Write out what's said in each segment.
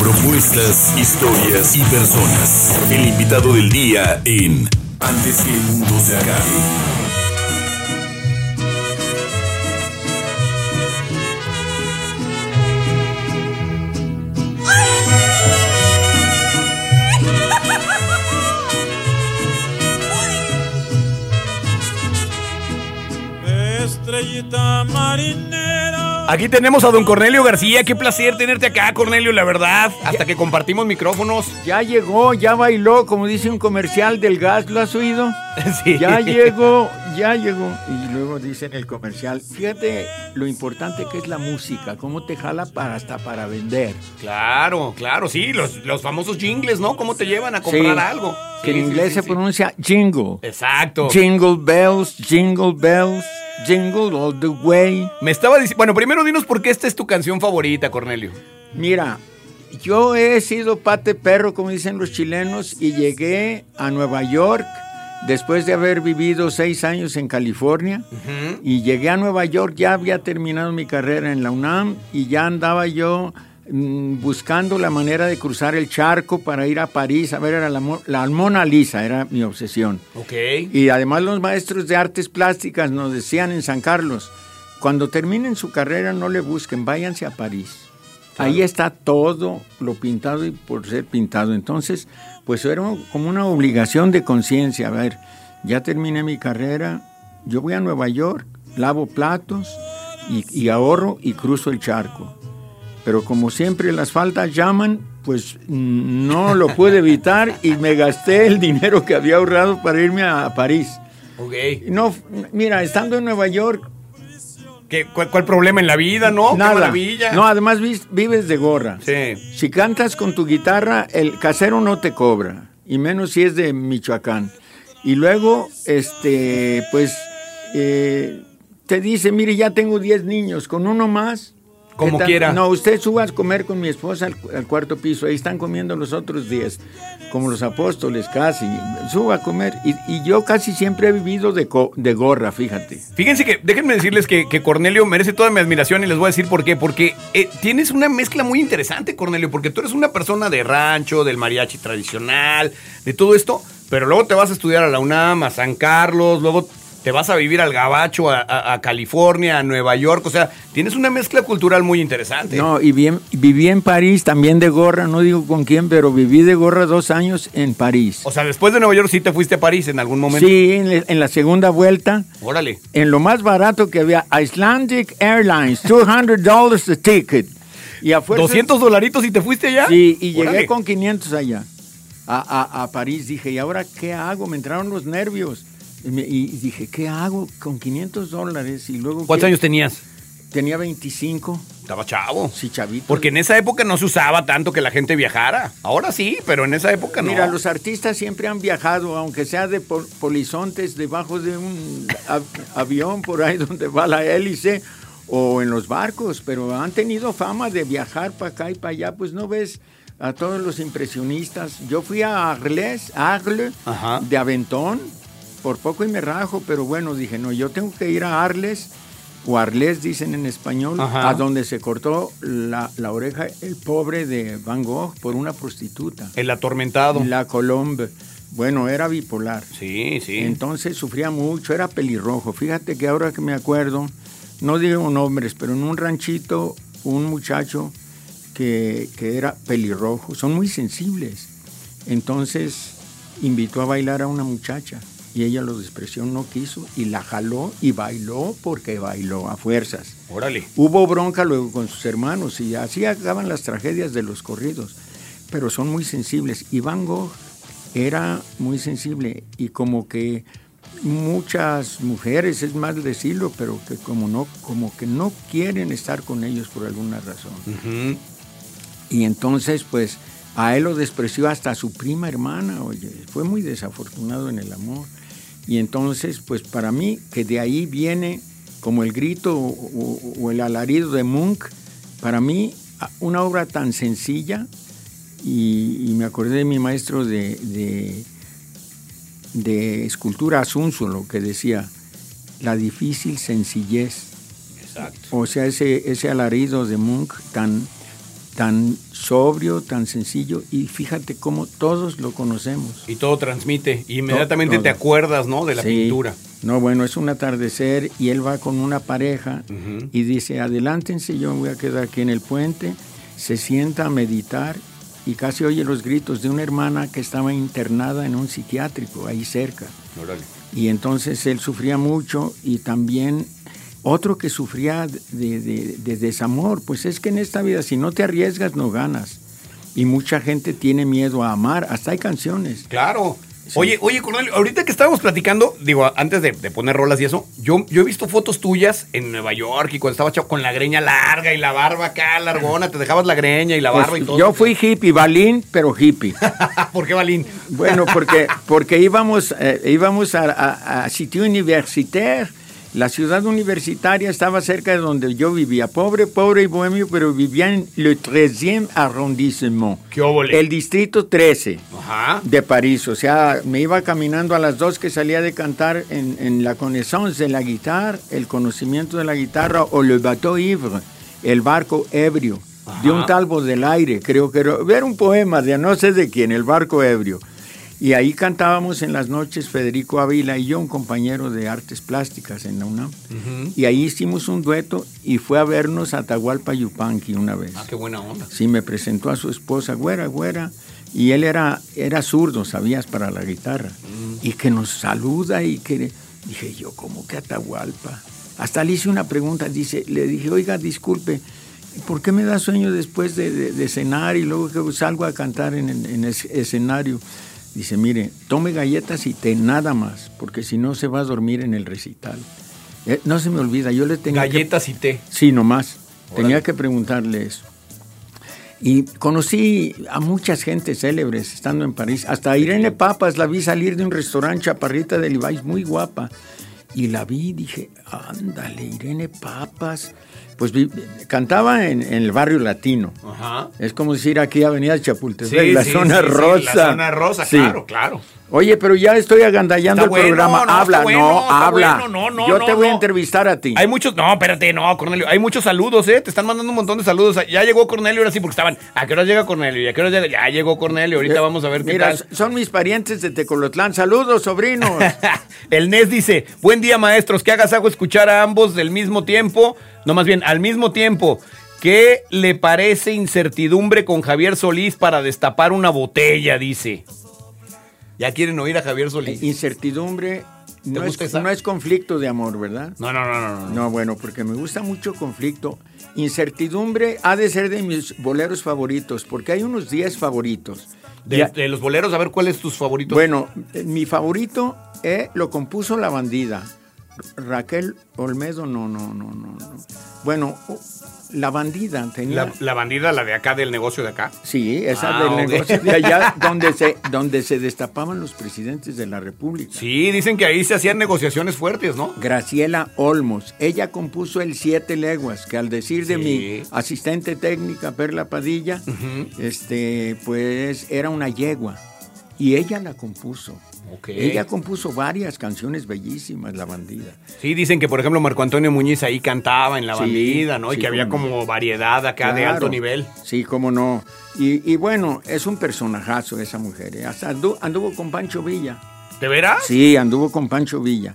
Propuestas, historias y personas. El invitado del día en Antes que el mundo se acabe. Estrellita marinera. Aquí tenemos a don Cornelio García. Qué placer tenerte acá, Cornelio, la verdad. Hasta que compartimos micrófonos. Ya llegó, ya bailó, como dice un comercial del gas, ¿lo has oído? Sí. Ya llegó, ya llegó. Y luego dice en el comercial, fíjate lo importante que es la música, cómo te jala para hasta para vender. Claro, claro, sí. Los, los famosos jingles, ¿no? ¿Cómo te llevan a comprar Sí, algo? Que Sí, en inglés sí, se pronuncia jingle. Exacto. Jingle bells, jingle bells, jingle all the way. Me estaba diciendo. Bueno, primero dinos por qué esta es tu canción favorita, Cornelio. Mira, yo he sido pate perro, como dicen los chilenos, y llegué a Nueva York después de haber vivido seis años en California. Y llegué a Nueva York, ya había terminado mi carrera en la UNAM y ya andaba yo mm, buscando la manera de cruzar el charco para ir a París a ver a la, la Mona Lisa, era mi obsesión. Y además los maestros de artes plásticas nos decían en San Carlos, cuando terminen su carrera no le busquen, váyanse a París. Ahí está todo lo pintado y por ser pintado. Entonces, pues era como una obligación de conciencia. A ver, ya terminé mi carrera, yo voy a Nueva York, lavo platos y, y ahorro y cruzo el charco. Pero como siempre las faltas llaman, pues no lo pude evitar y me gasté el dinero que había ahorrado para irme a París. Ok. No, mira, estando en Nueva York, ¿Qué, cuál, cuál problema en la vida, no? nada. Qué maravilla. No, además vives de gorra. Sí. Si cantas con tu guitarra, el casero no te cobra, y menos si es de Michoacán. Y luego, este, pues, eh, te dice, mire, ya tengo 10 niños, con uno más. ¿Qué Como quiera. No, usted suba a comer con mi esposa al, al cuarto piso, ahí están comiendo los otros 10, como los apóstoles casi. Suba a comer. Y, y yo casi siempre he vivido de, co- de gorra, fíjate. Fíjense que, déjenme decirles que, que Cornelio merece toda mi admiración y les voy a decir por qué. Porque eh, tienes una mezcla muy interesante, Cornelio, porque tú eres una persona de rancho, del mariachi tradicional, de todo esto, pero luego te vas a estudiar a la UNAM, a San Carlos, luego te vas a vivir al Gabacho, a, a- a California, a Nueva York, o sea, tienes una mezcla cultural muy interesante. No, y bien, viví en París también de gorra, no digo con quién, pero viví de gorra dos años en París. O sea, después de Nueva York sí te fuiste a París en algún momento. Sí, en, la- en la segunda vuelta, Órale. en lo más barato que había, Icelandic Airlines, $200 a ticket. Y a fuerzas- 200 dolaritos y te fuiste allá. Sí, y llegué con 500 allá, a, a- a París. Dije, ¿y ahora qué hago? Me entraron los nervios. Y, me- y dije, ¿qué hago con 500 dólares? Y luego... ¿Cuántos ¿qué? años tenías? Tenía 25. Estaba chavo. Sí, chavito. Porque en esa época no se usaba tanto que la gente viajara. Ahora sí, pero en esa época no. Mira, los artistas siempre han viajado, aunque sea de pol- polizontes, debajo de un av- avión por ahí donde va la hélice o en los barcos, pero han tenido fama de viajar para acá y para allá. Pues no ves a todos los impresionistas. Yo fui a Arles, Arles Ajá. de Aventón, por poco y me rajo, pero bueno, dije, no, yo tengo que ir a Arles, o Arles dicen en español, Ajá. a donde se cortó la, la oreja el pobre de Van Gogh por una prostituta. El atormentado. La Colombe. Bueno, era bipolar. Sí, sí. Entonces sufría mucho, era pelirrojo. Fíjate que ahora que me acuerdo, no digo nombres, pero en un ranchito, un muchacho que, que era pelirrojo, son muy sensibles. Entonces invitó a bailar a una muchacha y ella lo despreció, no quiso y la jaló y bailó porque bailó a fuerzas. Órale. Hubo bronca luego con sus hermanos y así acaban las tragedias de los corridos, pero son muy sensibles. Y Van Gogh era muy sensible y como que muchas mujeres, es mal decirlo, pero que como, no, como que no quieren estar con ellos por alguna razón. Y entonces, pues, a él lo despreció hasta su prima hermana, oye, fue muy desafortunado en el amor. Y entonces, pues, para mí, que de ahí viene como el grito o, o- o el alarido de Munch, para mí, una obra tan sencilla, y, y me acordé de mi maestro de, de, de escultura Asunzolo, que decía, la difícil sencillez Exacto. o sea, ese, ese alarido de Munch tan tan sobrio, tan sencillo, y fíjate cómo todos lo conocemos. Y todo transmite. Y inmediatamente Todo. te acuerdas, ¿no? De la Sí. pintura. No, bueno, es un atardecer y él va con una pareja y dice, adelántense, yo me voy a quedar aquí en el puente. Se sienta a meditar y casi oye los gritos de una hermana que estaba internada en un psiquiátrico ahí cerca. Y entonces él sufría mucho y también otro que sufría de, de- de desamor. Pues es que en esta vida si no te arriesgas no ganas. Y mucha gente tiene miedo a amar. Hasta hay canciones. Claro. Oye, oye, Cornelio, ahorita que estábamos platicando, digo, antes de, de poner rolas y eso, yo, yo he visto fotos tuyas en Nueva York y cuando estaba chavo con la greña larga y la barba acá largona, te dejabas la greña y la barba Pues y todo. yo fui hippie, balín, pero hippie. ¿Por qué, Balín? Bueno, porque, porque íbamos, eh, íbamos a, a, a sitio universitaire. La ciudad universitaria estaba cerca de donde yo vivía. Pobre, pobre y bohemio, pero vivía en le 13e arrondissement. El distrito 13 Ajá. de París. O sea, me iba caminando a las dos que salía de cantar en, en la connaissance de la guitarra, el conocimiento de la guitarra, o le bateau ivre, el barco ebrio, de un talbo del aire, creo que era, era un poema de no sé de quién, el barco ebrio. Y ahí cantábamos en las noches Federico Ávila y yo, un compañero de artes plásticas en la UNAM. Y ahí hicimos un dueto y fue a vernos a Atahualpa Yupanqui una vez. Ah, qué buena onda. Sí, me presentó a su esposa, güera, güera, y él era, era zurdo, sabías, para la guitarra, y que nos saluda y que dije yo, ¿cómo que Atahualpa? Hasta le hice una pregunta, dice, le dije, oiga, disculpe, ¿por qué me da sueño después de, de- de cenar y luego que salgo a cantar en, en, en escenario? Dice, mire, tome galletas y té, nada más, porque si no se va a dormir en el recital. Eh, no se me olvida, yo le tenía que- Galletas y té. Sí, nomás. Órale. Tenía que preguntarle eso. Y conocí a muchas gentes célebres estando en París. Hasta Irene Papas la vi salir de un restaurante chaparrita de Levi's, muy guapa. Y la vi y dije, ándale, Irene Papas. Pues cantaba en, en el barrio latino. Ajá. Es como decir aquí Avenida Sí, Chapultepec, la sí, zona sí, sí, rosa. la zona rosa, Sí. claro, claro. Oye, pero ya estoy agandallando Está el bueno, programa. no, habla, bueno, no, habla. bueno, no, no, Yo te voy a entrevistar a ti. Hay muchos, no, espérate, no, Cornelio, hay muchos saludos, ¿eh? Te están mandando un montón de saludos. Ya llegó Cornelio, ahora sí, porque estaban, ¿a qué hora llega Cornelio? ¿Y a qué hora llega? Ya llegó Cornelio, ahorita vamos a ver qué Eh, Mira, tal. son mis parientes de Tecolotlán. Saludos, sobrinos. El Nes dice, buen día maestros, que hagas algo escuchar a ambos del mismo tiempo, no más bien, al mismo tiempo. ¿Qué le parece incertidumbre con Javier Solís para destapar una botella? Dice. Ya quieren oír a Javier Eh, Solís. Incertidumbre no es, no es conflicto de amor, ¿verdad? No, no, no, no, no. No, bueno, porque me gusta mucho conflicto. Incertidumbre ha de ser de mis boleros favoritos, porque hay unos 10 favoritos. De, Ya- de los boleros, a ver cuál es tus favoritos. Bueno, eh, mi favorito eh, lo compuso la bandida. Raquel Olmedo, no, no, no, no. no. Bueno, la bandida tenía... la, la bandida, la de acá, del negocio de acá. Sí, esa Ah, del negocio de allá donde se, donde se destapaban los presidentes de la República. Sí, dicen que ahí se hacían negociaciones fuertes, ¿no? Graciela Olmos, ella compuso el Siete Leguas, que al decir de Sí. mi asistente técnica Perla Padilla, este, pues era una yegua. Y ella la compuso. Ella compuso varias canciones bellísimas, La Bandida. Sí, dicen que, por ejemplo, Marco Antonio Muñiz ahí cantaba en la Sí, bandida, ¿no? Y que había como variedad acá de alto nivel. Sí, cómo no. Y, y bueno, es un personajazo esa mujer. ¿eh? Hasta andu- anduvo con Pancho Villa. ¿De veras? Sí, anduvo con Pancho Villa.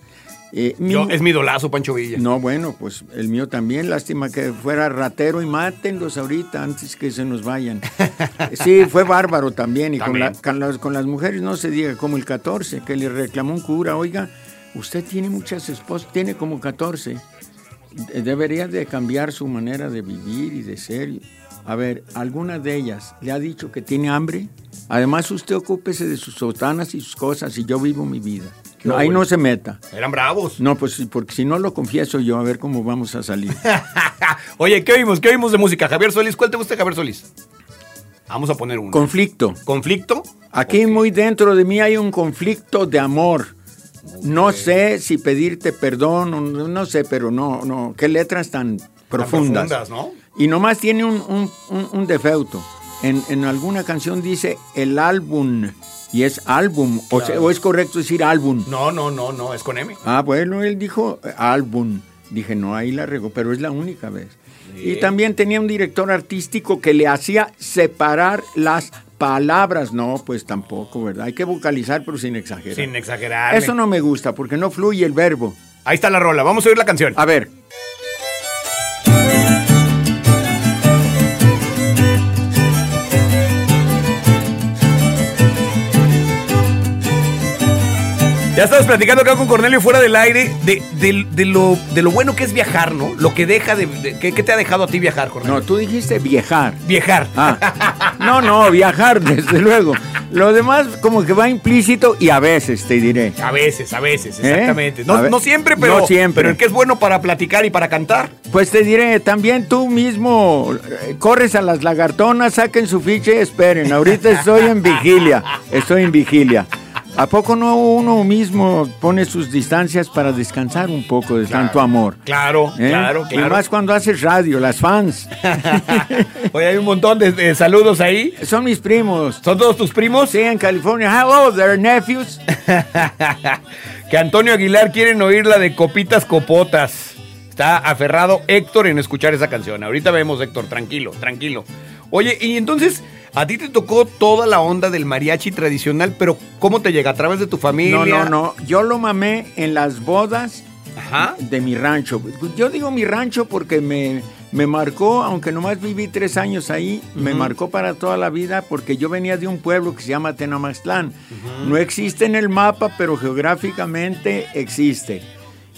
Eh, mi- Yo- es mi idolazo, Pancho Villa. No, bueno, pues el mío también. Lástima que fuera ratero y mátenlos ahorita antes que se nos vayan. Sí, fue bárbaro también. Y con, la- con las, con las mujeres no se diga, como el 14, que le reclamó un cura, oiga, usted tiene muchas esposas, tiene como 14. De- Debería de cambiar su manera de vivir y de ser. A ver, ¿alguna de ellas le ha dicho que tiene hambre? Además, usted ocúpese de sus sotanas y sus cosas y yo vivo mi vida. No, ahí no se meta. Eran bravos. No, pues porque si no lo confieso yo, a ver cómo vamos a salir. Oye, ¿qué oímos? ¿Qué oímos de música? Javier Solís, ¿cuál te gusta Javier Solís? Vamos a poner uno. conflicto. ¿Conflicto? Aquí muy dentro de mí hay un conflicto de amor. No sé si pedirte perdón, no sé, pero no, no. Qué letras tan profundas. profundas, ¿no? Y nomás tiene un, un, un- un defecto. En, en alguna canción dice el álbum y es álbum, o, Claro. sea, o es correcto decir álbum. No, no, no, no, es con M. Ah, bueno, él dijo eh, álbum. Dije, no, ahí la regó, pero es la única vez. Y también tenía un director artístico que le hacía separar las palabras. No, pues tampoco, ¿verdad? Hay que vocalizar, pero sin exagerar. Sin exagerar. Eso no me gusta, porque no fluye el verbo. Ahí está la rola. Vamos a oír la canción. A ver. Ya estabas platicando acá con Cornelio fuera del aire de, de- de lo, de lo bueno que es viajar, ¿no? Lo que deja de... de- ¿qué, qué te ha dejado a ti viajar, Cornelio? No, tú dijiste viajar. Viajar. Ah, no, no, viajar, desde luego. Lo demás como que va implícito y a veces, te diré. A veces, a veces, ¿Eh? exactamente. A No, ver, no siempre, pero, no siempre. pero el que es bueno para platicar y para cantar. Pues te diré, también tú mismo eh, corres a las lagartonas, saquen su ficha y esperen. Ahorita estoy en vigilia, estoy en vigilia. ¿A poco no uno mismo pone sus distancias para descansar un poco de tanto amor? Claro, ¿Eh? claro, Y claro. más cuando haces radio, las fans. Oye, hay un montón de, de saludos ahí. Son mis primos. ¿Son todos tus primos? Sí, en California. Hello, they're nephews. que Antonio Aguilar quieren oír la de Copitas Copotas. Está aferrado Héctor en escuchar esa canción. Ahorita vemos, Héctor, tranquilo, tranquilo. Oye, y entonces, a ti te tocó toda la onda del mariachi tradicional, pero ¿cómo te llega? ¿A través de tu familia? No, no, no. Yo lo mamé en las bodas Ajá. de mi rancho. Yo digo mi rancho porque me, me marcó, aunque nomás viví tres años ahí, me marcó para toda la vida porque yo venía de un pueblo que se llama Tenamaxtlán. No existe en el mapa, pero geográficamente existe.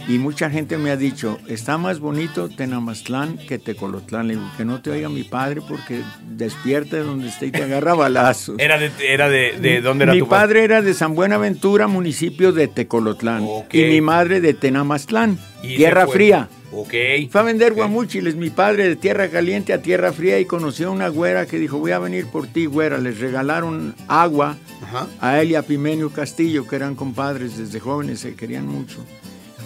Y mucha gente me ha dicho, está más bonito Tenamaxtlán que Tecolotlán. Le digo, que no te oiga mi padre porque despierta de donde esté y te agarra balazos. Era de, era de, de dónde era mi tu padre era de San Buenaventura, municipio de Tecolotlán. Y mi madre de Tenamaxtlán, Y tierra fría. Ok. Fue a vender Ok. guamúchiles, mi padre de tierra caliente a tierra fría y conoció a una güera que dijo, voy a venir por ti, güera. Les regalaron agua Ajá. a él y a Pimenio Castillo, que eran compadres desde jóvenes, se querían mucho.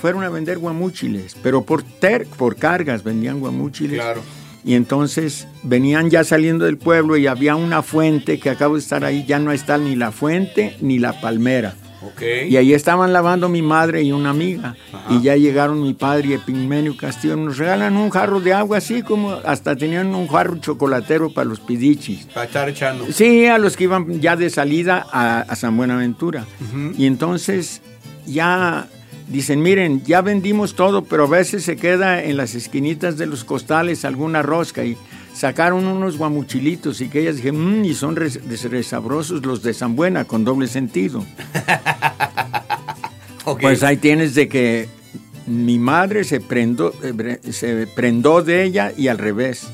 Fueron a vender guamúchiles, pero por, ter- por cargas vendían guamúchiles. Claro. Y entonces venían ya saliendo del pueblo y había una fuente que acabo de estar ahí, ya no está ni la fuente ni la palmera. Ok. Y ahí estaban lavando mi madre y una amiga. Y ya llegaron mi padre y Epigmenio Castillo. Nos regalan un jarro de agua, así como hasta tenían un jarro chocolatero para los pidichis. Para estar echando. Sí, a los que iban ya de salida a, a San Buenaventura. Y entonces ya dicen, miren, ya vendimos todo, pero a veces se queda en las esquinitas de los costales alguna rosca y sacaron unos guamuchilitos y que ellas dijeron, mmm, y son res- res- resabrosos los de San Buena, con doble sentido. Pues ahí tienes de que mi madre se prendó, eh, se prendó de ella y al revés.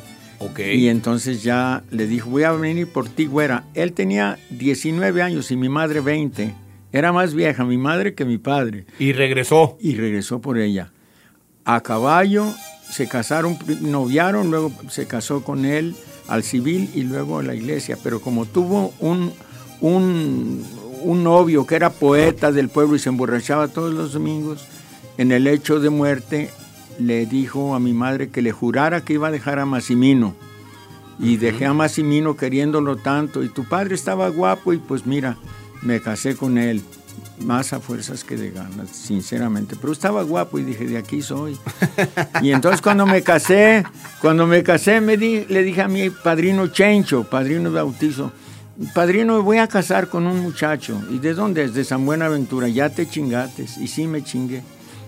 Y entonces ya le dijo, voy a venir por ti, güera. Él tenía 19 años y mi madre 20. Era más vieja mi madre que mi padre. Y regresó. Y regresó por ella. A caballo, se casaron, noviaron, luego se casó con él al civil y luego a la iglesia. Pero como tuvo un, un, un novio que era poeta del pueblo y se emborrachaba todos los domingos, en el hecho de muerte le dijo a mi madre que le jurara que iba a dejar a Massimino. Y dejé a Massimino queriéndolo tanto. Y tu padre estaba guapo y pues mira, me casé con él. Más a fuerzas que de ganas, sinceramente. Pero estaba guapo y dije, de aquí soy. Y entonces cuando me casé, cuando me casé, me di- le dije a mi padrino Chencho, padrino bautizo, padrino, voy a casar con un muchacho. ¿Y de dónde es? De San Buenaventura. Ya te chingates. Y sí me chingué.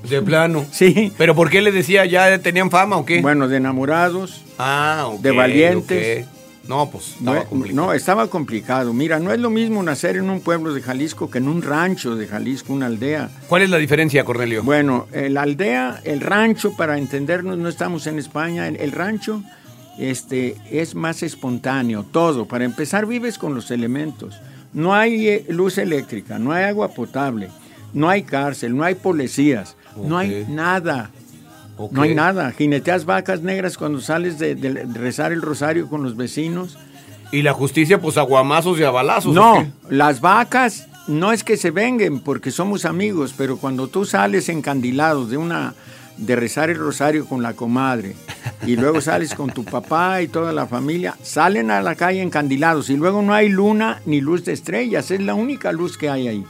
De plano. Sí. ¿Pero por qué le decía ya tenían fama o qué? Bueno, de enamorados. ah, ok, de valientes. No, pues No, estaba complicado. no, estaba complicado. Mira, no es lo mismo nacer en un pueblo de Jalisco que en un rancho de Jalisco, una aldea. ¿Cuál es la diferencia, Cornelio? Bueno, eh, la aldea, el rancho, para entendernos, no estamos en España, el, el rancho este, es más espontáneo, todo. Para empezar, vives con los elementos. No hay eh, luz eléctrica, no hay agua potable, no hay cárcel, no hay policías, no hay nada. No hay nada. Jineteas vacas negras cuando sales de, de rezar el rosario con los vecinos. Y la justicia, pues aguamazos y a balazos. ¿o No, las vacas no es que se venguen porque somos amigos, pero cuando tú sales encandilado de una de rezar el rosario con la comadre y luego sales con tu papá y toda la familia, salen a la calle encandilados y luego no hay luna ni luz de estrellas, es la única luz que hay ahí.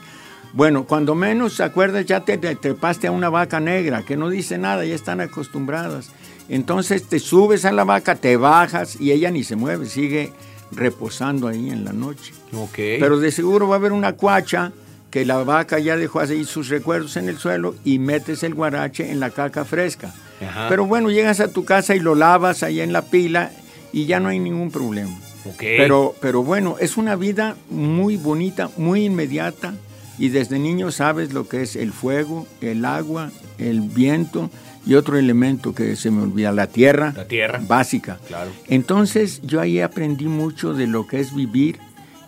Bueno, cuando menos se acuerdas ya te, te trepaste a una vaca negra que no dice nada, ya están acostumbradas. Entonces te subes a la vaca, te bajas y ella ni se mueve, sigue reposando ahí en la noche. Ok. Pero de seguro va a haber una cuacha que la vaca ya dejó ahí sus recuerdos en el suelo y metes el guarache en la caca fresca. Ajá. Pero bueno, llegas a tu casa y lo lavas ahí en la pila y ya no hay ningún problema. Ok. Pero, pero bueno, es una vida muy bonita, muy inmediata y desde niño sabes lo que es el fuego, el agua, el viento y otro elemento que se me olvida, la tierra. La tierra. Básica. Claro. Entonces yo ahí aprendí mucho de lo que es vivir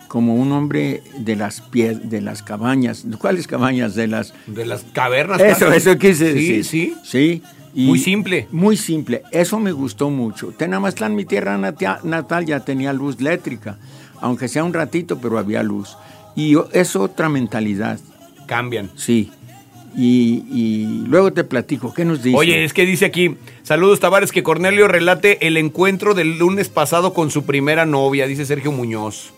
como un hombre de las pie- de las cabañas. ¿Cuáles cabañas? De las... De las cavernas. Eso, casi. eso quise Sí, decir. sí. Sí. y- Muy simple. Muy simple. Eso me gustó mucho. Tenamaztlán, mi tierra natal, ya tenía luz eléctrica. Aunque sea un ratito, pero había luz. Y es otra mentalidad, Cambian. sí. Y, y luego te platico, ¿qué nos dice? Oye, es que dice aquí, saludos Tavares, que Cornelio relate el encuentro del lunes pasado con su primera novia, dice Sergio Muñoz.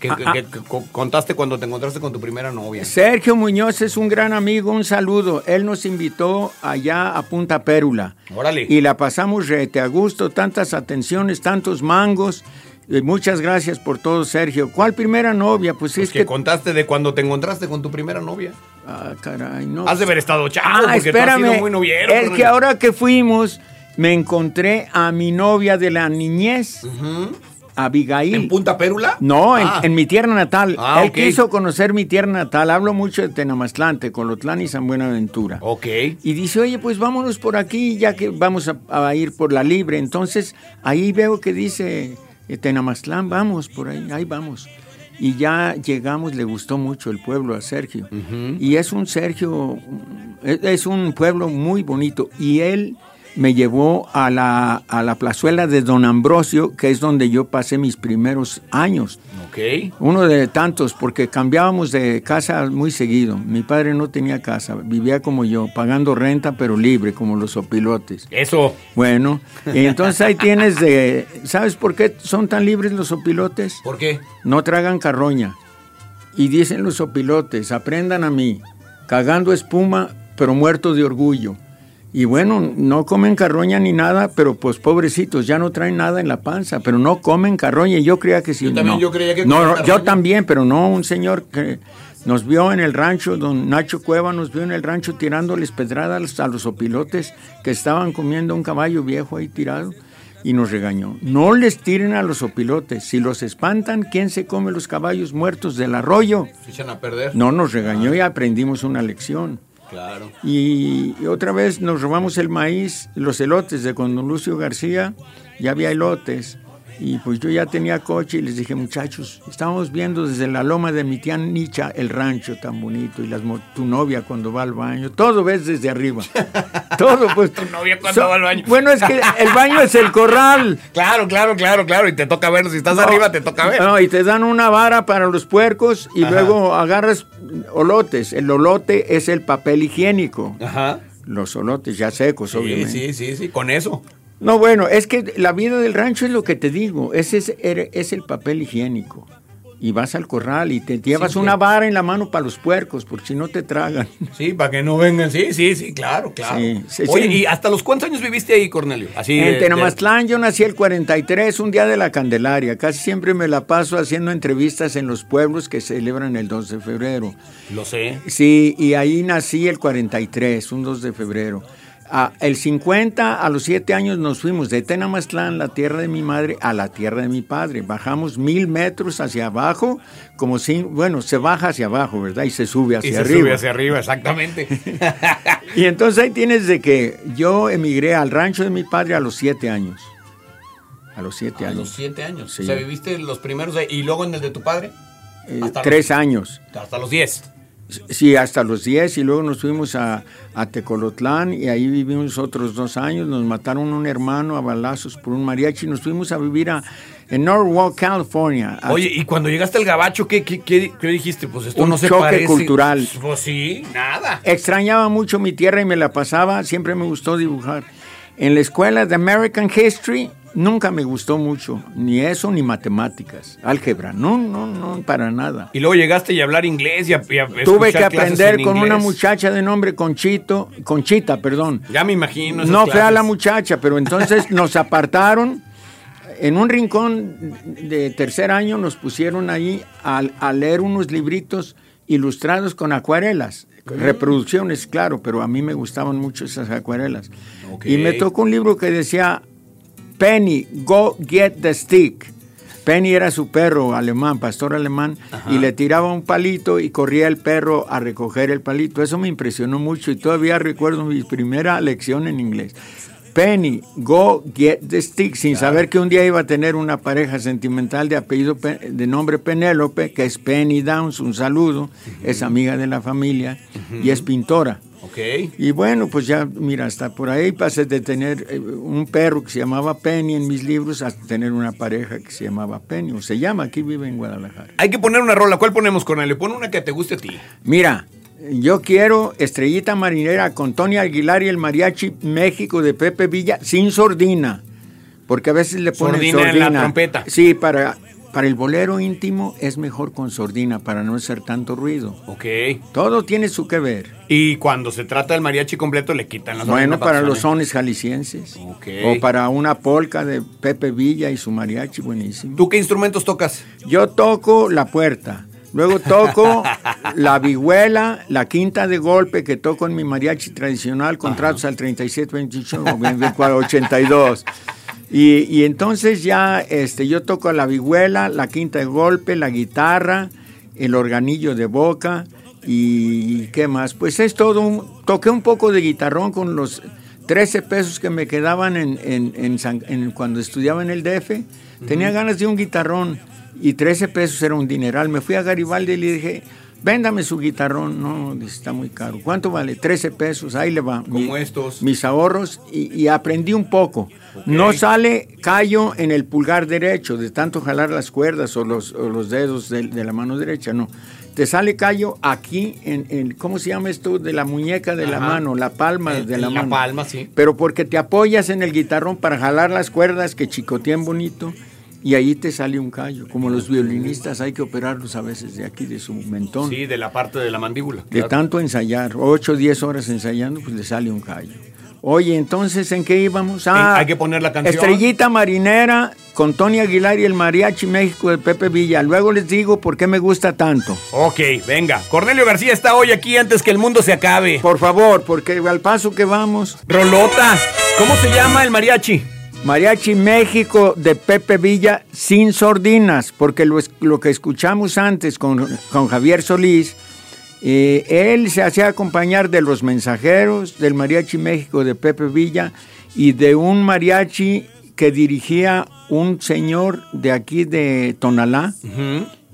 Que, Ah, que- ah. que- que co- contaste cuando te encontraste con tu primera novia. Sergio Muñoz es un gran amigo, un saludo. Él nos invitó allá a Punta Pérula. Órale. Y la pasamos rete a gusto, tantas atenciones, tantos mangos. Eh, muchas gracias por todo, Sergio. ¿Cuál primera novia? Pues, Pues es que, que... contaste de cuando te encontraste con tu primera novia. Ah, caray, no. Has de haber estado chavo, Ah, porque tú has espérame. sido muy noviero. es que ahora que fuimos, me encontré a mi novia de la niñez, Abigail. ¿En Punta Pérula? No, en, Ah. en mi tierra natal. Ah, Él quiso conocer mi tierra natal. Hablo mucho de Tenamaztlán, Colotlán y San Buenaventura. Ok. Y dice, oye, pues vámonos por aquí, ya que vamos a, a ir por la libre. Entonces, ahí veo que dice eh, Tenamaztlán, vamos por ahí, ahí vamos. Y ya llegamos, le gustó mucho el pueblo a Sergio. Y es un Sergio, es un pueblo muy bonito. Y él me llevó a la, a la plazuela de Don Ambrosio, que es donde yo pasé mis primeros años. Ok. Uno de tantos, porque cambiábamos de casa muy seguido. Mi padre no tenía casa, vivía como yo, pagando renta, pero libre, como los opilotes. Eso. Bueno, y entonces ahí tienes de... ¿Sabes por qué son tan libres los opilotes? ¿Por qué? No tragan carroña. Y dicen los opilotes, aprendan a mí, cagando espuma, pero muerto de orgullo. Y bueno, no comen carroña ni nada, pero pues pobrecitos, ya no traen nada en la panza, pero no comen carroña. Y yo creía que sí. Yo también, no. yo creía que No, yo también, pero no, un señor que nos vio en el rancho, don Nacho Cueva nos vio en el rancho tirándoles pedradas a los opilotes que estaban comiendo un caballo viejo ahí tirado y nos regañó. No les tiren a los opilotes, si los espantan, ¿quién se come los caballos muertos del arroyo? Se echan a perder. No nos regañó y aprendimos una lección. Claro. Y, y otra vez nos robamos el maíz, los elotes de con Lucio García, ya había elotes. Y pues yo ya tenía coche y les dije, muchachos, estábamos viendo desde la loma de mi tía Nicha el rancho tan bonito y las, tu novia cuando va al baño, todo ves desde arriba. todo pues. Tu novia cuando va al baño. Bueno, es que el baño es el corral. Claro, claro, claro, claro. Y te toca verlo. Si estás No, arriba, te toca ver. No, y te dan una vara para los puercos y Ajá. luego agarras olotes. El olote es el papel higiénico. Ajá. Los olotes ya secos, Sí, obviamente. sí, sí, sí. Con eso. No, bueno, es que la vida del rancho es lo que te digo, ese es, er- es el papel higiénico. Y vas al corral y te llevas Sí, una vara en la mano para los puercos, porque si no te tragan. Sí, para que no vengan. Sí, sí, sí, claro, claro. Sí, sí, Oye. ¿y hasta los cuántos años viviste ahí, Cornelio? Así de- en de- Tenamaztlán yo nací el 43, un día de la Candelaria. Casi siempre me la paso haciendo entrevistas en los pueblos que celebran el 2 de febrero. Lo sé. Sí, y ahí nací el 43, un 2 de febrero. Ah, el 50, a los 7 años nos fuimos de Tenamaztlán, la tierra de mi madre, a la tierra de mi padre. Bajamos mil metros hacia abajo, como si, bueno, se baja hacia abajo, ¿verdad? Y se sube hacia y se arriba. sube hacia arriba, exactamente. Y entonces ahí tienes de que yo emigré al rancho de mi padre a los 7 años. A los 7 a años. los siete años. Sí. O sea, viviste los primeros de- y luego en el de tu padre. Eh, hasta tres años. Los, hasta los diez. Sí, hasta los 10 y luego nos fuimos a, a Tecolotlán y ahí vivimos otros dos años. Nos mataron un hermano a balazos por un mariachi y nos fuimos a vivir a, en Norwalk, California. Oye, y cuando llegaste al gabacho, ¿qué, qué, qué- qué dijiste? Pues esto Un no se choque parece. cultural. Pues sí, nada. Extrañaba mucho mi tierra y me la pasaba, siempre me gustó dibujar. En la escuela de American History nunca me gustó mucho, ni eso ni matemáticas, álgebra, no, no, no, para nada. Y luego llegaste y a hablar inglés y a, y a Tuve que aprender en con una muchacha de nombre Conchito, Conchita, perdón. Ya me imagino. No fea clases. la muchacha, pero entonces nos apartaron. En un rincón de tercer año nos pusieron ahí a, a leer unos libritos ilustrados con acuarelas. Reproducciones, claro, pero a mí me gustaban mucho esas acuarelas. Y me tocó un libro que decía, Penny, go get the stick. Penny era su perro alemán, pastor alemán, y le tiraba un palito y corría el perro a recoger el palito. Eso me impresionó mucho y todavía recuerdo mi primera lección en inglés. Penny, go get the stick, sin saber que un día iba a tener una pareja sentimental de apellido Pe- de nombre Penélope, que es Penny Downs, un saludo, es amiga de la familia y es pintora. Ok. Y bueno, pues ya, mira, hasta por ahí pasé de tener eh, un perro que se llamaba Penny en mis libros hasta tener una pareja que se llamaba Penny, o se llama, aquí vive en Guadalajara. Hay que poner una rola. ¿Cuál ponemos, Cornelio? Pon una que te guste a ti. Mira, yo quiero Estrellita Marinera con Tony Aguilar y el Mariachi México de Pepe Villa sin sordina, porque a veces le ponen Sordina sordina. en la trompeta. Sí, para, para el bolero íntimo es mejor con sordina para no hacer tanto ruido. Ok. Todo tiene su que ver. Y cuando se trata del mariachi completo, le quitan las Bueno, para los son sones jaliscienses. Ok. O para una polca de Pepe Villa y su mariachi, buenísimo. ¿Tú qué instrumentos tocas? Yo toco la puerta. Luego toco la vihuela, la quinta de golpe que toco en mi mariachi tradicional, contratos al 37, 28, 24, 82. Y, y entonces ya este, yo toco la vihuela, la quinta de golpe, la guitarra, el organillo de boca y qué más. Pues es todo. un- toqué un poco de guitarrón con los 13 pesos que me quedaban en, en- en San- en- cuando estudiaba en el DF. Tenía ganas de un guitarrón y 13 pesos era un dineral. Me fui a Garibaldi y le dije, véndame su guitarrón. No, está muy caro. ¿Cuánto vale? 13 pesos. Ahí le va. Como estos. Mis ahorros y, y aprendí un poco. No sale callo en el pulgar derecho de tanto jalar las cuerdas o los, o los dedos de, de la mano derecha, no. Te sale callo aquí, en, en- ¿cómo se llama esto? De la muñeca de la mano, la palma de la la mano. palma, sí. Pero porque te apoyas en el guitarrón para jalar las cuerdas que chicotean bonito y ahí te sale un callo. Como los violinistas hay que operarlos a veces de aquí, de su mentón. Sí, de la parte de la mandíbula. De claro. tanto ensayar, 8 o 10 horas ensayando, pues le sale un callo. Oye, entonces, ¿en qué íbamos? Ah, hay que poner la canción. Estrellita Marinera con Tony Aguilar y el Mariachi México de Pepe Villa. Luego les digo por qué me gusta tanto. Ok, venga. Cornelio García está hoy aquí antes que el mundo se acabe. Por favor, porque al paso que vamos, Rolota. ¿Cómo se llama el mariachi? Mariachi México de Pepe Villa sin sordinas, porque lo, lo que escuchamos antes con, con Javier Solís, eh, él se hacía acompañar de los mensajeros, del Mariachi México de Pepe Villa y de un mariachi que dirigía un señor de aquí de Tonalá,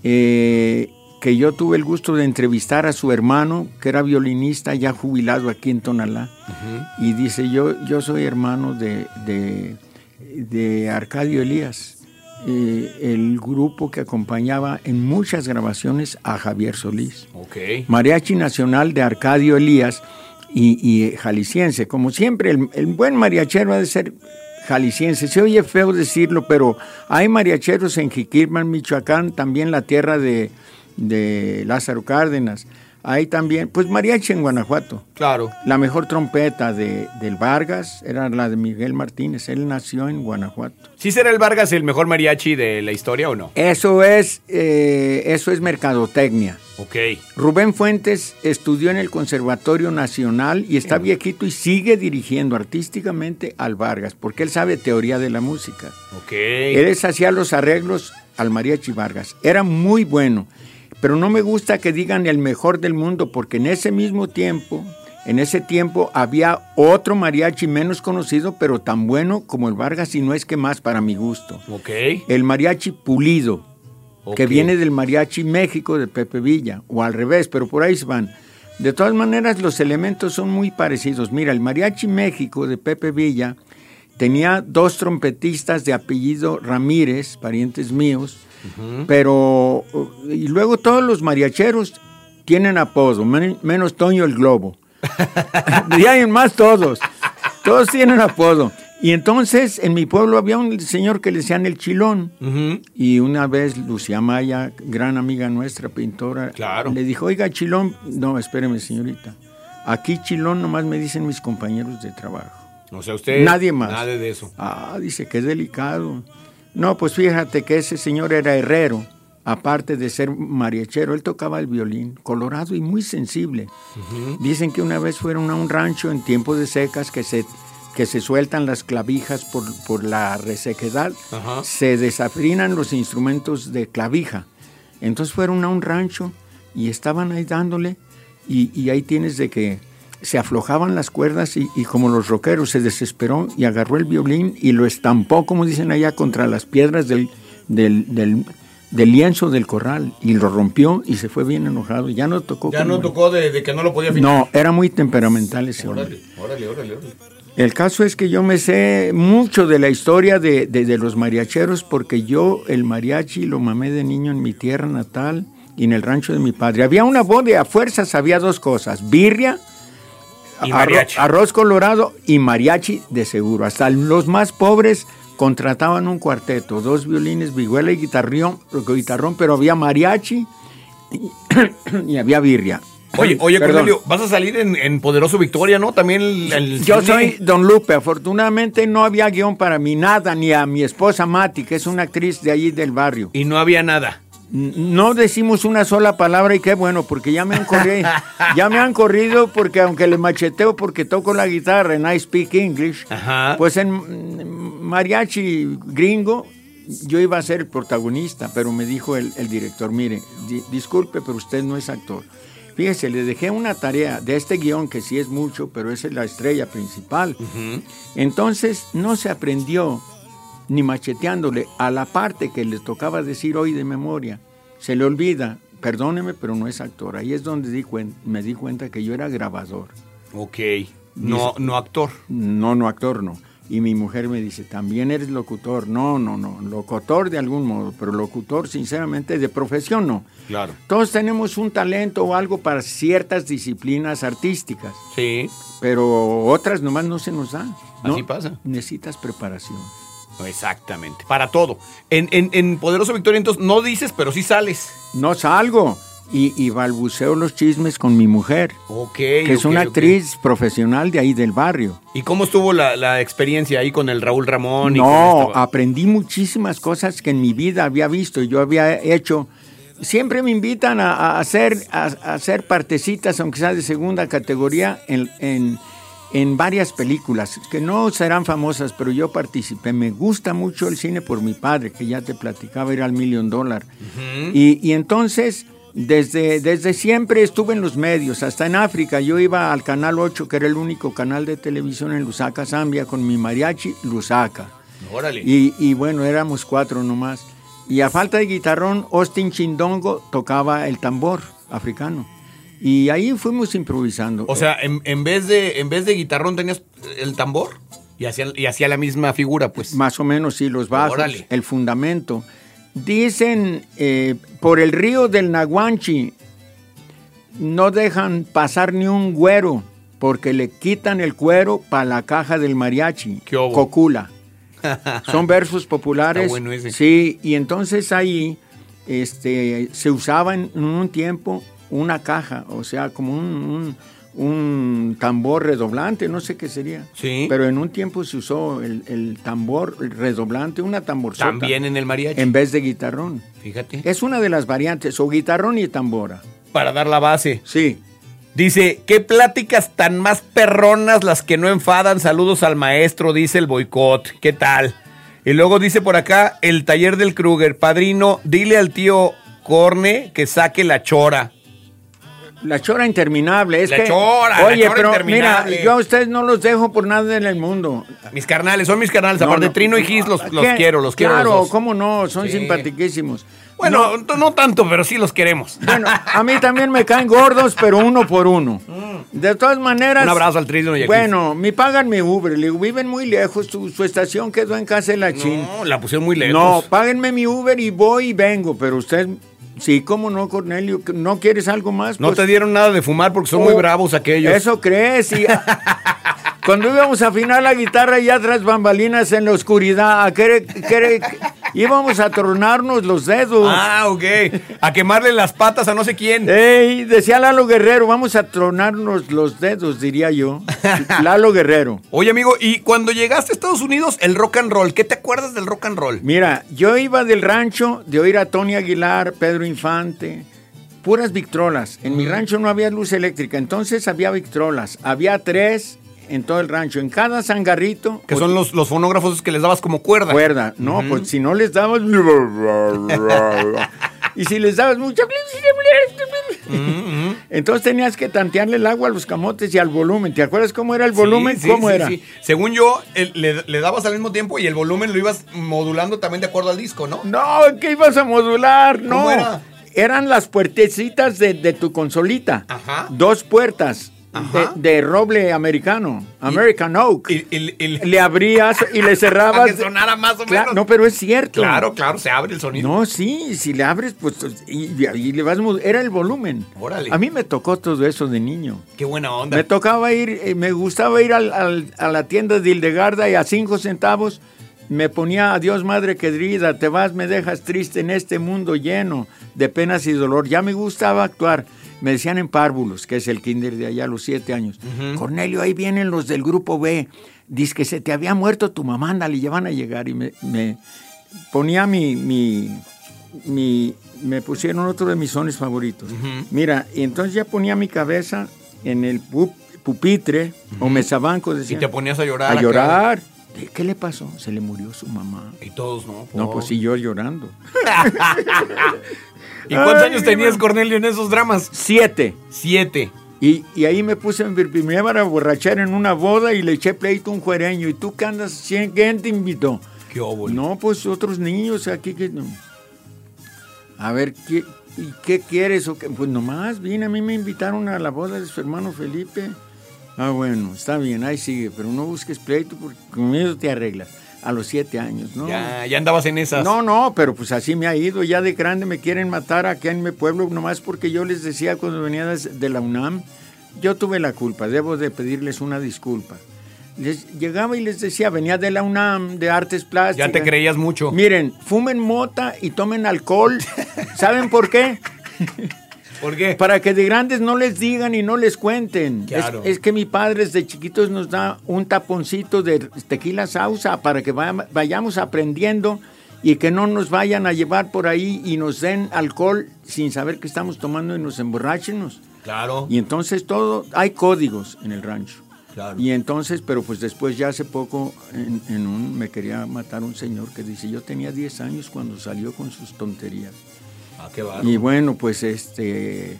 eh, que yo tuve el gusto de entrevistar a su hermano, que era violinista ya jubilado aquí en Tonalá, y dice, yo, yo soy hermano de, de, de Arcadio Elías, eh, el grupo que acompañaba en muchas grabaciones a Javier Solís. Ok. Mariachi Nacional de Arcadio Elías y, y jalisciense. Como siempre, el, el buen mariachero ha de ser jalisciense. Se oye feo decirlo, pero hay mariacheros en Jiquilpan, Michoacán, también la tierra de, de Lázaro Cárdenas. Hay también, pues mariachi en Guanajuato. Claro. La mejor trompeta de, del Vargas era la de Miguel Martínez. Él nació en Guanajuato. ¿Sí será el Vargas el mejor mariachi de la historia o no? Eso es, eh, eso es mercadotecnia. Ok. Rubén Fuentes estudió en el Conservatorio Nacional y está viejito y sigue dirigiendo artísticamente al Vargas, porque él sabe teoría de la música. Ok. Él hacía los arreglos al Mariachi Vargas. Era muy bueno, pero no me gusta que digan el mejor del mundo, porque en ese mismo tiempo, en ese tiempo había otro mariachi menos conocido, pero tan bueno como el Vargas, y no es que más para mi gusto. Ok. El mariachi pulido que viene del Mariachi México de Pepe Villa, o al revés, pero por ahí se van. De todas maneras, los elementos son muy parecidos. Mira, el Mariachi México de Pepe Villa tenía dos trompetistas de apellido Ramírez, parientes míos, pero... Y luego todos los mariacheros tienen apodo, men- menos Toño el Globo. y hay más todos. Todos tienen apodo. Y entonces en mi pueblo había un señor que le decían el chilón. Y una vez Lucía Maya, gran amiga nuestra, pintora, Claro. le dijo, oiga, chilón, no, espéreme señorita, aquí chilón nomás me dicen mis compañeros de trabajo. O sea, usted. Nadie más. Nada de eso. Ah, dice que es delicado. No, pues fíjate que ese señor era herrero, aparte de ser mariachero, él tocaba el violín, colorado y muy sensible. Dicen que una vez fueron a un rancho en tiempos de secas que se, que se sueltan las clavijas por, por la resequedad, se desafinan los instrumentos de clavija. Entonces fueron a un rancho y estaban ahí dándole y, y ahí tienes de que se aflojaban las cuerdas y, y como los rockeros se desesperó y agarró el violín y lo estampó, como dicen allá, contra las piedras del, del, del- del lienzo del corral y lo rompió y se fue bien enojado. Ya no tocó. Ya no tocó de, de que no lo podía afinar. No, era muy temperamental ese hombre. Órale, órale, órale, órale. El caso es que yo me sé mucho de la historia de, de- de los mariacheros porque yo el mariachi lo mamé de niño en mi tierra natal y en el rancho de mi padre. Había una boda, a fuerzas había dos cosas, birria, Y mariachi. arroz colorado y mariachi de seguro. Hasta los más pobres contrataban un cuarteto, dos violines, vihuela y guitarrón, guitarrón pero había mariachi y, y había birria. Oye, oye, Perdón. Cornelio, vas a salir en, en Poderoso Victoria, ¿no? También el. el Yo cine. soy Don Lupe. Afortunadamente no había guion para mí, nada, ni a mi esposa Mati, que es una actriz de allí del barrio. Y no había nada. No decimos una sola palabra y qué bueno, porque ya me han corrido, ya me han corrido porque aunque le macheteo porque toco la guitarra en I Speak English, Ajá. pues en mariachi gringo yo iba a ser el protagonista, pero me dijo el, el director, mire, di- disculpe, pero usted no es actor. Fíjese, le dejé una tarea de este guion que sí es mucho, pero esa es la estrella principal. Entonces no se aprendió ni macheteándole a la parte que le tocaba decir hoy de memoria. Se le olvida, perdóneme, pero no es actor. Ahí es donde di me di cuenta que yo era grabador. Ok. No, no actor. No, no actor, no. Y mi mujer me dice, también eres locutor. No, no, no. Locutor de algún modo, pero locutor sinceramente de profesión no. Claro. Todos tenemos un talento o algo para ciertas disciplinas artísticas, Sí. pero otras nomás no se nos dan. ¿no? Así pasa. Necesitas preparación. Exactamente. Para todo. En, en, en Poderoso Victoria, entonces, no dices, pero sí sales. No salgo y, y balbuceo los chismes con mi mujer, Ok. que es una actriz profesional de ahí del barrio. ¿Y cómo estuvo la, la experiencia ahí con el Raúl Ramón? y No, esta- aprendí muchísimas cosas que en mi vida había visto y yo había hecho. Siempre me invitan a, a hacer, a, a hacer partecitas, aunque sea de segunda categoría, en, en- en varias películas, que no serán famosas, pero yo participé. Me gusta mucho el cine por mi padre, que ya te platicaba, era el Million Dollar. y, y entonces, desde, desde siempre estuve en los medios, hasta en África. Yo iba al Canal 8, que era el único canal de televisión en Lusaka, Zambia, con mi mariachi Lusaka. Órale. Y, y bueno, éramos cuatro nomás. Y a falta de guitarrón, Austin Chindongo tocaba el tambor africano. Y ahí fuimos improvisando. O sea, en, en vez de, en vez de guitarrón tenías el tambor y hacía, y hacía la misma figura, pues. Más o menos, sí, los Órale. el fundamento. Dicen, eh, por el río del Naguanchi no dejan pasar ni un güero porque le quitan el cuero para la caja del mariachi. ¿Qué? Cocula. Son versos populares. Bueno ese. Sí, y entonces ahí este, se usaba en un tiempo una caja, o sea, como un, un- un tambor redoblante, no sé qué sería. Sí. Pero en un tiempo se usó el, el tambor redoblante, una tamborzota. También en el mariachi. En vez de guitarrón. Fíjate. Es una de las variantes, o guitarrón y tambora. Para dar la base. Sí. Dice, qué pláticas tan más perronas las que no enfadan. Saludos al maestro, dice el boicot. ¿Qué tal? Y luego dice por acá, el taller del Kruger. Padrino, dile al tío Corne que saque la chora. La chora interminable. Es La que, chora, la Oye, chora pero interminable. mira, yo a ustedes no los dejo por nada en el mundo. Mis carnales, son mis carnales. No, Aparte, no, Trino y Gis los, los quiero, los quiero. Claro, los cómo no, son Sí. simpatiquísimos. Bueno, no, no tanto, pero sí los queremos. Bueno, a mí también me caen gordos, pero uno por uno. De todas maneras. Mm. Un abrazo al Trino y a. Bueno, me pagan mi Uber. Le digo, viven muy lejos, su, su estación quedó en casa de la Chin. No, la pusieron muy lejos. No, páguenme mi Uber y voy y vengo, pero usted, sí, cómo no, Cornelio, ¿no quieres algo más? No Pues, te dieron nada de fumar porque son muy oh, bravos aquellos. Eso crees, y Cuando íbamos a afinar la guitarra ya tras bambalinas en la oscuridad, a querer- querer- íbamos a tronarnos los dedos. Ah, ok. A quemarle las patas a no sé quién. Ey, decía Lalo Guerrero, vamos a tronarnos los dedos, diría yo. Lalo Guerrero. Oye, amigo, y cuando llegaste a Estados Unidos, el rock and roll, ¿qué te acuerdas del rock and roll? Mira, yo iba del rancho de oír a Tony Aguilar, Pedro Infante, puras victrolas. En mi rancho no había luz eléctrica, entonces había victrolas. Había tres en todo el rancho. En cada zangarrito. Que son los, los fonógrafos que les dabas como cuerda. cuerda. No, pues si no les dabas. y si les dabas mucho. Entonces tenías que tantearle el agua a los camotes y al volumen. ¿Te acuerdas cómo era el volumen? sí, ¿Cómo sí, era? Según yo, el- le, le dabas al mismo tiempo y el volumen lo ibas modulando también de acuerdo al disco, ¿no? No, ¿qué ibas a modular? No. ¿Cómo era? Eran las puertecitas de, de tu consolita. Ajá. Dos puertas. De, de roble americano, American Oak. Y, y- y- le abrías y le para cerrabas. que sonara más o menos. no, pero es cierto. Claro, claro, se abre el sonido. No, sí, si le abres, pues, y, y le vas, era el volumen. Órale. A mí me tocó todo eso de niño. Qué buena onda. Me tocaba ir, eh, me gustaba ir al- al- a la tienda de Hildegarda y a cinco centavos me ponía adiós madre querida, te vas, me dejas triste en este mundo lleno de penas y dolor. Ya me gustaba actuar. Me decían en párvulos, que es el kinder de allá a los siete años. Cornelio, ahí vienen los del grupo B. Dice que se te había muerto tu mamá, ándale, ya van a llegar. Y me, me ponía mi, mi, mi- me pusieron otro de mis sones favoritos. Mira, y entonces ya ponía mi cabeza en el pu- pupitre o mesabanco, Y decía. te ponías a llorar. a llorar. ¿Qué le pasó? Se le murió su mamá. Y todos, ¿no? No, pues sí, yo llorando. ¿Y cuántos Ay, años tenías. Cornelio, en esos dramas? Siete. Siete. Y, y ahí me puse, me me a borrachar en una boda y le eché pleito a un juereño. ¿Y tú qué andas? ¿Quién te invitó? Qué óvole. No, pues otros niños aquí que... A ver, ¿qué, y qué quieres? o qué? Pues nomás vine, a mí me invitaron a la boda de su hermano Felipe. Ah, bueno, está bien, ahí sigue, pero no busques pleito porque conmigo te arreglas. A los siete años, ¿no? Ya, ya andabas en esas. No, no, pero pues así me ha ido. Ya de grande me quieren matar aquí en mi pueblo, nomás porque yo les decía cuando venía de de la UNAM, yo tuve la culpa, debo de pedirles una disculpa. Les llegaba y les decía, venía de la UNAM, de artes plásticas. Ya te creías mucho. Miren, fumen mota y tomen alcohol. ¿Saben por qué? ¿Por qué? Para que de grandes no les digan y no les cuenten. Claro. Es, que mi padre desde chiquitos nos da un taponcito de tequila sausa para que vaya- vayamos aprendiendo y que no nos vayan a llevar por ahí y nos den alcohol sin saber que estamos tomando y nos emborrachenos. Claro. Y entonces todo, hay códigos en el rancho. Claro. Y entonces, pero pues después ya hace poco en, en un, me quería matar un señor que dice, yo tenía 10 años cuando salió con sus tonterías. Ah, qué bárbaro. Y bueno, pues este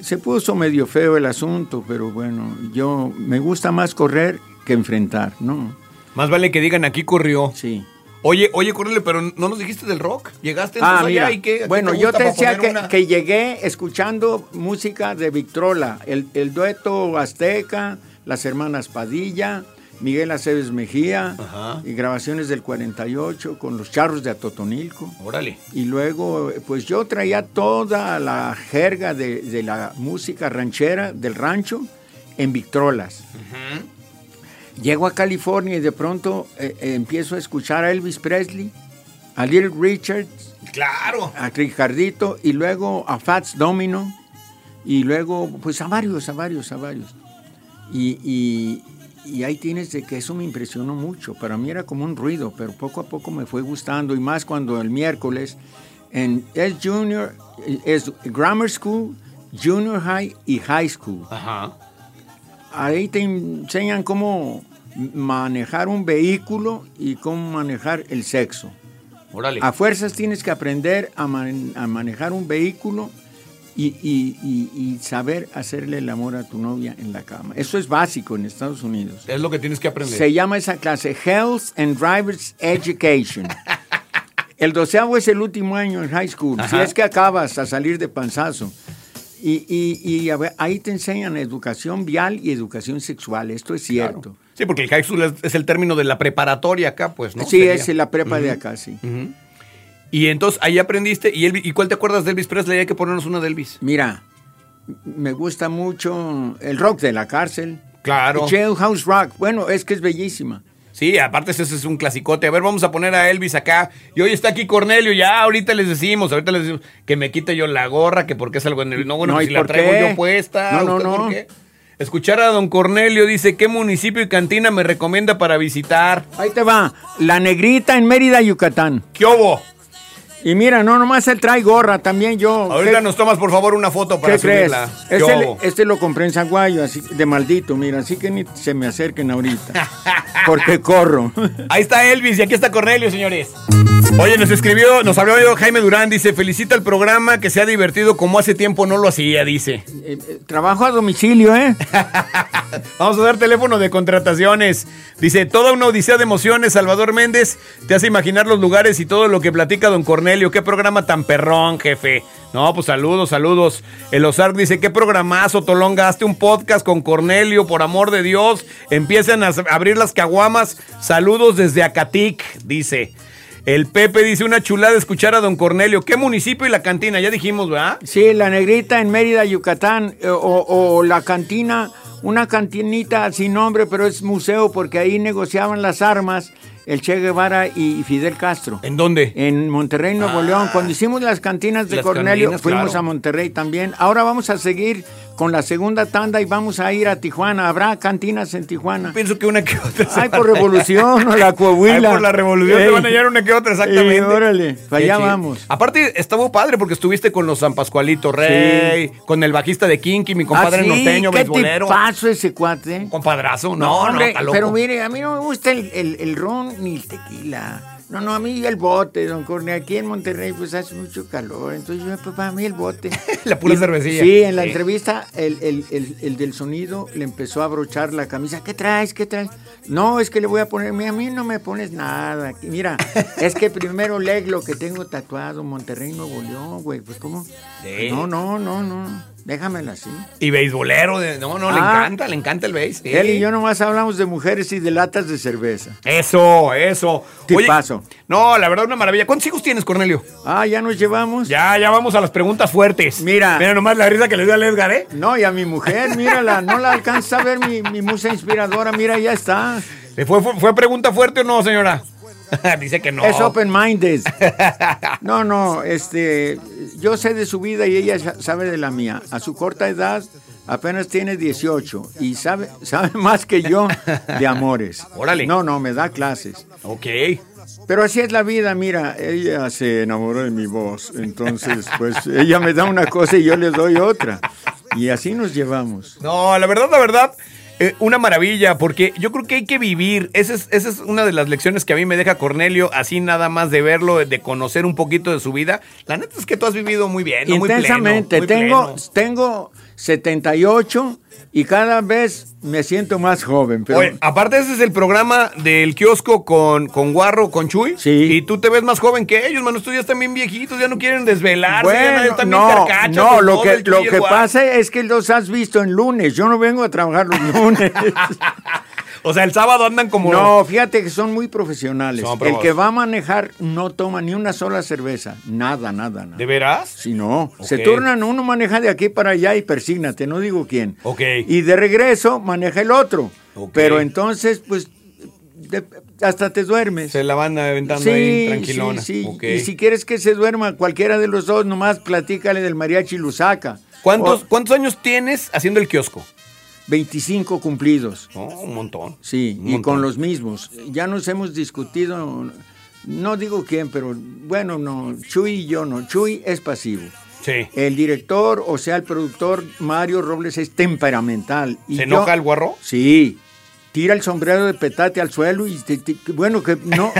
se puso medio feo el asunto, pero bueno, yo me gusta más correr que enfrentar, ¿no? Más vale que digan aquí corrió. Sí. Oye, oye, Cornelio, pero no nos dijiste del rock. Llegaste Ah, entonces allá mira. y qué. ¿A qué Bueno, yo te decía que, una? que llegué escuchando música de Victrola, el, el dueto Azteca, las hermanas Padilla, Miguel Aceves Mejía, Ajá. y grabaciones del 48 con los charros de Atotonilco. Órale. Y luego, pues yo traía toda la jerga de, de la música ranchera del rancho en Victrolas. Llego a California y de pronto eh, eh, empiezo a escuchar a Elvis Presley, a Little Richard, Claro. a Ricardito y luego a Fats Domino y luego pues a varios, a varios, a varios. Y, y- y ahí tienes de que eso me impresionó mucho. Para mí era como un ruido, pero poco a poco me fue gustando y más cuando el miércoles en es junior, es grammar school, junior high y high school. Ajá. Ahí te enseñan cómo manejar un vehículo y cómo manejar el sexo. Órale. A fuerzas tienes que aprender a, man- a manejar un vehículo y, y- y- y saber hacerle el amor a tu novia en la cama. Eso es básico en Estados Unidos. Es lo que tienes que aprender. Se llama esa clase Health and Driver's Education. El doceavo es el último año en high school, si Ajá. es que acabas a salir de panzazo. Y, y- y, a ver, ahí te enseñan educación vial y educación sexual, esto es cierto. Claro. Sí, porque el high school es, es el término de la preparatoria acá, pues, ¿no? Sí, Sería. es la prepa de acá, sí. Ujú. Y entonces ahí aprendiste. ¿Y, Elvis- ¿Y cuál te acuerdas de Elvis Presley? Hay que ponernos una de Elvis. Mira, me gusta mucho el rock de la cárcel. Claro. Jailhouse Rock. Bueno, es que es bellísima. Sí, aparte ese es un clasicote. A ver, vamos a poner a Elvis acá. Y hoy está aquí Cornelio. Ya, ahorita les decimos, ahorita les decimos que me quite yo la gorra, que porque es algo en el. No, bueno, No, que ¿y si la traigo qué? yo puesta. No, no, ¿usted por no. qué? Escuchar a don Cornelio dice: ¿Qué municipio y cantina me recomienda para visitar? Ahí te va. La Negrita en Mérida, Yucatán. ¿Qué hubo? Y mira, no nomás él trae gorra, también yo. Ahorita ¿Qué- nos tomas, por favor, una foto para ¿Qué crees? subirla. ¿Qué Este, este lo compré en Zaguayo, así de maldito, mira, así que ni se me acerquen ahorita. Porque corro. Ahí está Elvis y aquí está Cornelio, señores. Oye, nos escribió, nos habló yo Jaime Durán, dice, felicita el programa que se ha divertido como hace tiempo no lo hacía, dice. Eh, eh, trabajo a domicilio, ¿eh? Vamos a dar teléfono de contrataciones. Dice, toda una odisea de emociones, Salvador Méndez, te hace imaginar los lugares y todo lo que platica don Cornelio. Qué programa tan perrón, jefe. No, pues saludos, saludos. El Ozark dice, qué programazo, Tolonga, hazte un podcast con Cornelio, por amor de Dios. Empiezan a abrir las caguamas. Saludos desde Acatic, dice. El Pepe dice, una chulada escuchar a don Cornelio. ¿Qué municipio y la cantina? Ya dijimos, ¿verdad? Sí, la Negrita en Mérida, Yucatán, eh, o, o la cantina, una cantinita sin nombre, pero es museo porque ahí negociaban las armas el Che Guevara y Fidel Castro. ¿En dónde? En Monterrey, Nuevo Ah. León. Cuando hicimos las cantinas de Las Cornelio, cantinas, fuimos claro. a Monterrey también. Ahora vamos a seguir con la segunda tanda y vamos a ir a Tijuana. Habrá cantinas en Tijuana. Pienso que una que otra. Ay, por revolución o la Coahuila. Ay, por la revolución Ey. te van a hallar una que otra, exactamente. Ey, órale, allá vamos. Aparte, estuvo padre porque estuviste con los San Pascualito Rey, con el bajista de Kinky, mi compadre Ah, sí, norteño, ¿Qué beisbolero. tipazo ese cuate? Un Compadrazo, no, no, hombre, está loco. pero mire, a mí no me gusta el, el- el ron ni el tequila. No, no, a mí el bote, don Corne. Aquí en Monterrey pues hace mucho calor, entonces yo, pues, para mí el bote. La pura Y- cervecilla. Sí, en la Sí. entrevista el, el- el- el del sonido le empezó a abrochar la camisa. ¿Qué traes? ¿Qué traes? No, es que le voy a poner, "Mira, a mí no me pones nada. Mira, es que primero leg lo que tengo tatuado, Monterrey, Nuevo León, güey. Pues, ¿cómo? Sí. No, no, no, no. Déjamela así. Y beisbolero, de- no, no, le Ah. encanta, le encanta el béis. sí. Él y yo nomás hablamos de mujeres y de latas de cerveza. Eso, eso. Tipazo. no, la verdad, una maravilla. ¿Cuántos hijos tienes, Cornelio? Ah, ya nos llevamos. Ya, ya vamos a las preguntas fuertes. Mira. Mira nomás la risa que le dio al Edgar, ¿eh? No, y a mi mujer, mírala, no la alcanza a ver mi, mi musa inspiradora, mira, ya está. ¿Le fue, fue, fue pregunta fuerte o no, señora? Dice que no. Es open-minded. No, no, este, yo sé de su vida y ella sa- sabe de la mía. A su corta edad, apenas tiene 18 y sabe, sabe más que yo de amores. Órale. No, no, me da clases. Ok. Pero así es la vida, mira, ella se enamoró de mi voz, entonces pues ella me da una cosa y yo le doy otra. Y así nos llevamos. No, la verdad, la verdad, eh, una maravilla, porque yo creo que hay que vivir. Esa es, esa es una de las lecciones que a mí me deja Cornelio, así nada más de verlo, de conocer un poquito de su vida. La neta es que tú has vivido muy bien, ¿no? Muy pleno, Intensamente, muy tengo, pleno. tengo 78 y cada vez me siento más joven. Pero Oye, aparte ese es el programa del kiosco con, con Guarro, con Chuy. Sí. Y tú te ves más joven que ellos, mano. Estos ya están bien viejitos, ya no quieren desvelarse, ya bueno, están bien no, carcachos, no, lo que, lo que pasa es que los has visto en lunes. Yo no vengo a trabajar los lunes. O sea, el sábado andan como... no, fíjate que son muy profesionales. Son el que va a manejar no toma ni una sola cerveza. Nada, nada, nada. ¿De veras? Si no, se turnan, uno maneja de aquí para allá y persígnate, no digo quién. Ok. Y de regreso maneja el otro. Pero entonces, pues, de- hasta te duermes. Se la van aventando ahí tranquilona. Sí, sí. Ok. Y si quieres que se duerma cualquiera de los dos, nomás platícale del mariachi Lusaca. ¿Cuántos, O- ¿Cuántos años tienes haciendo el kiosco? 25 cumplidos. No, un montón. Sí, Un y montón. con los mismos. Ya nos hemos discutido, no digo quién, pero bueno, no, Chuy y yo no. Chuy es pasivo. Sí. El director, o sea, el productor Mario Robles es temperamental. Y ¿Se yo- enoja el guarro? Sí. Tira el sombrero de petate al suelo y te- te- bueno, que no,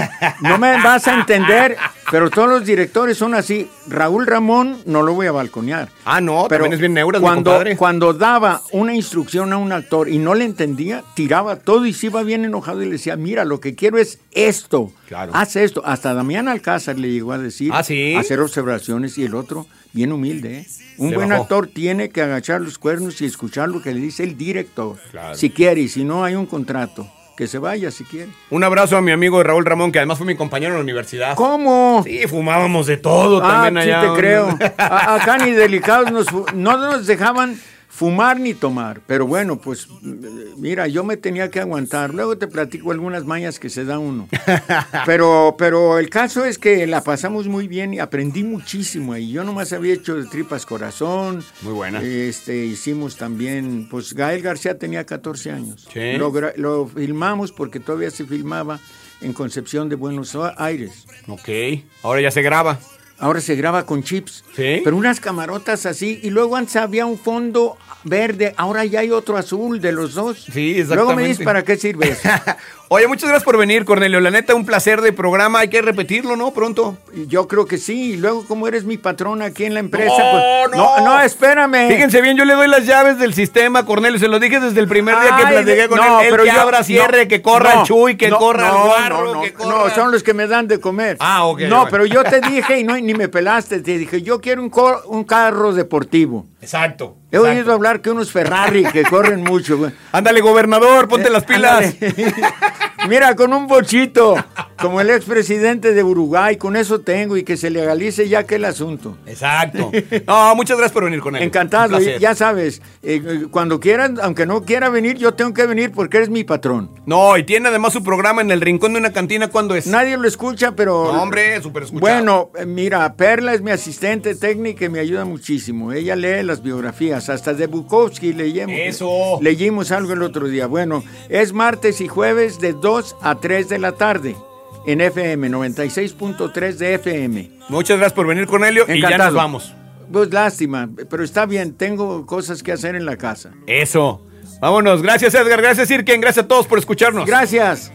no me vas a entender, pero todos los directores son así. Raúl Ramón no lo voy a balconear. Ah, no, también es bien neuras, mi cuando, compadre. cuando daba una instrucción a un actor y no le entendía, tiraba todo y se iba bien enojado y le decía, mira, lo que quiero es esto, Claro. haz esto. Hasta Damián Alcázar le llegó a decir, Ah, ¿sí? hacer observaciones y el otro, bien humilde. ¿eh? Un buen bajó. actor tiene que agachar los cuernos y escuchar lo que le dice el director. Claro. Si quiere, y si no hay un contrato, que se vaya si quiere. Un abrazo a mi amigo Raúl Ramón, que además fue mi compañero en la universidad. ¿Cómo? Sí, fumábamos de todo Ah, también sí allá. te creo. A- acá ni delicados nos no nos dejaban fumar ni tomar. Pero bueno, pues mira, yo me tenía que aguantar. Luego te platico algunas mañas que se da uno. Pero, pero el caso es que la pasamos muy bien y aprendí muchísimo ahí. Yo nomás había hecho de tripas corazón. Muy buena. Este, hicimos también, pues Gael García tenía 14 años. Sí. Lo, lo filmamos porque todavía se filmaba en Concepción de Buenos Aires. Ok, ahora ya se graba. Ahora se graba con chips. Sí. Pero unas camarotas así. Y luego antes había un fondo verde. Ahora ya hay otro azul de los dos. Sí, Luego me exactamente. dices para qué sirve eso. Oye, muchas gracias por venir, Cornelio. La neta, un placer de programa. Hay que repetirlo, ¿no? Pronto. Yo creo que sí. Y luego, como eres mi patrón aquí en la empresa. No, pues- no. no, no, espérame. Fíjense bien, yo le doy las llaves del sistema, Cornelio. Se lo dije desde el primer día que platiqué con no, él. Pero que yo- abra, cierre, no, que corra el chuy, que corra no, el guarro, no, no, que corra... No, son los que me dan de comer. Ah, ok, No, bueno. pero yo te dije y no, ni me pelaste. Te dije, yo quiero un, un carro deportivo. Exacto. He exacto. oído hablar que unos Ferrari que corren mucho. Ándale, gobernador, ponte las pilas. Mira, con un bochito, como el expresidente de Uruguay, con eso tengo y que se legalice ya que el asunto. Exacto. No, muchas gracias por venir con él. Encantado, ya sabes, eh, eh, cuando quieran, aunque no quiera venir, yo tengo que venir porque eres mi patrón. No, y tiene además su programa en el rincón de una cantina. ¿Cuándo es? Nadie lo escucha, pero... No, hombre, súper escuchado. Bueno, eh, mira, Perla es mi asistente técnica y me ayuda muchísimo. Ella lee las biografías, hasta de Bukowski leímos. Eso. Leímos algo el otro día. Bueno, es martes y jueves de 2 a 3 de la tarde en FM, 96.3 de FM. Muchas gracias por venir, Cornelio. Y ya Encantado. nos vamos. Pues lástima, pero está bien, tengo cosas que hacer en la casa. Eso. Vámonos. Gracias, Edgar. Gracias, Irken. Gracias a todos por escucharnos. Gracias.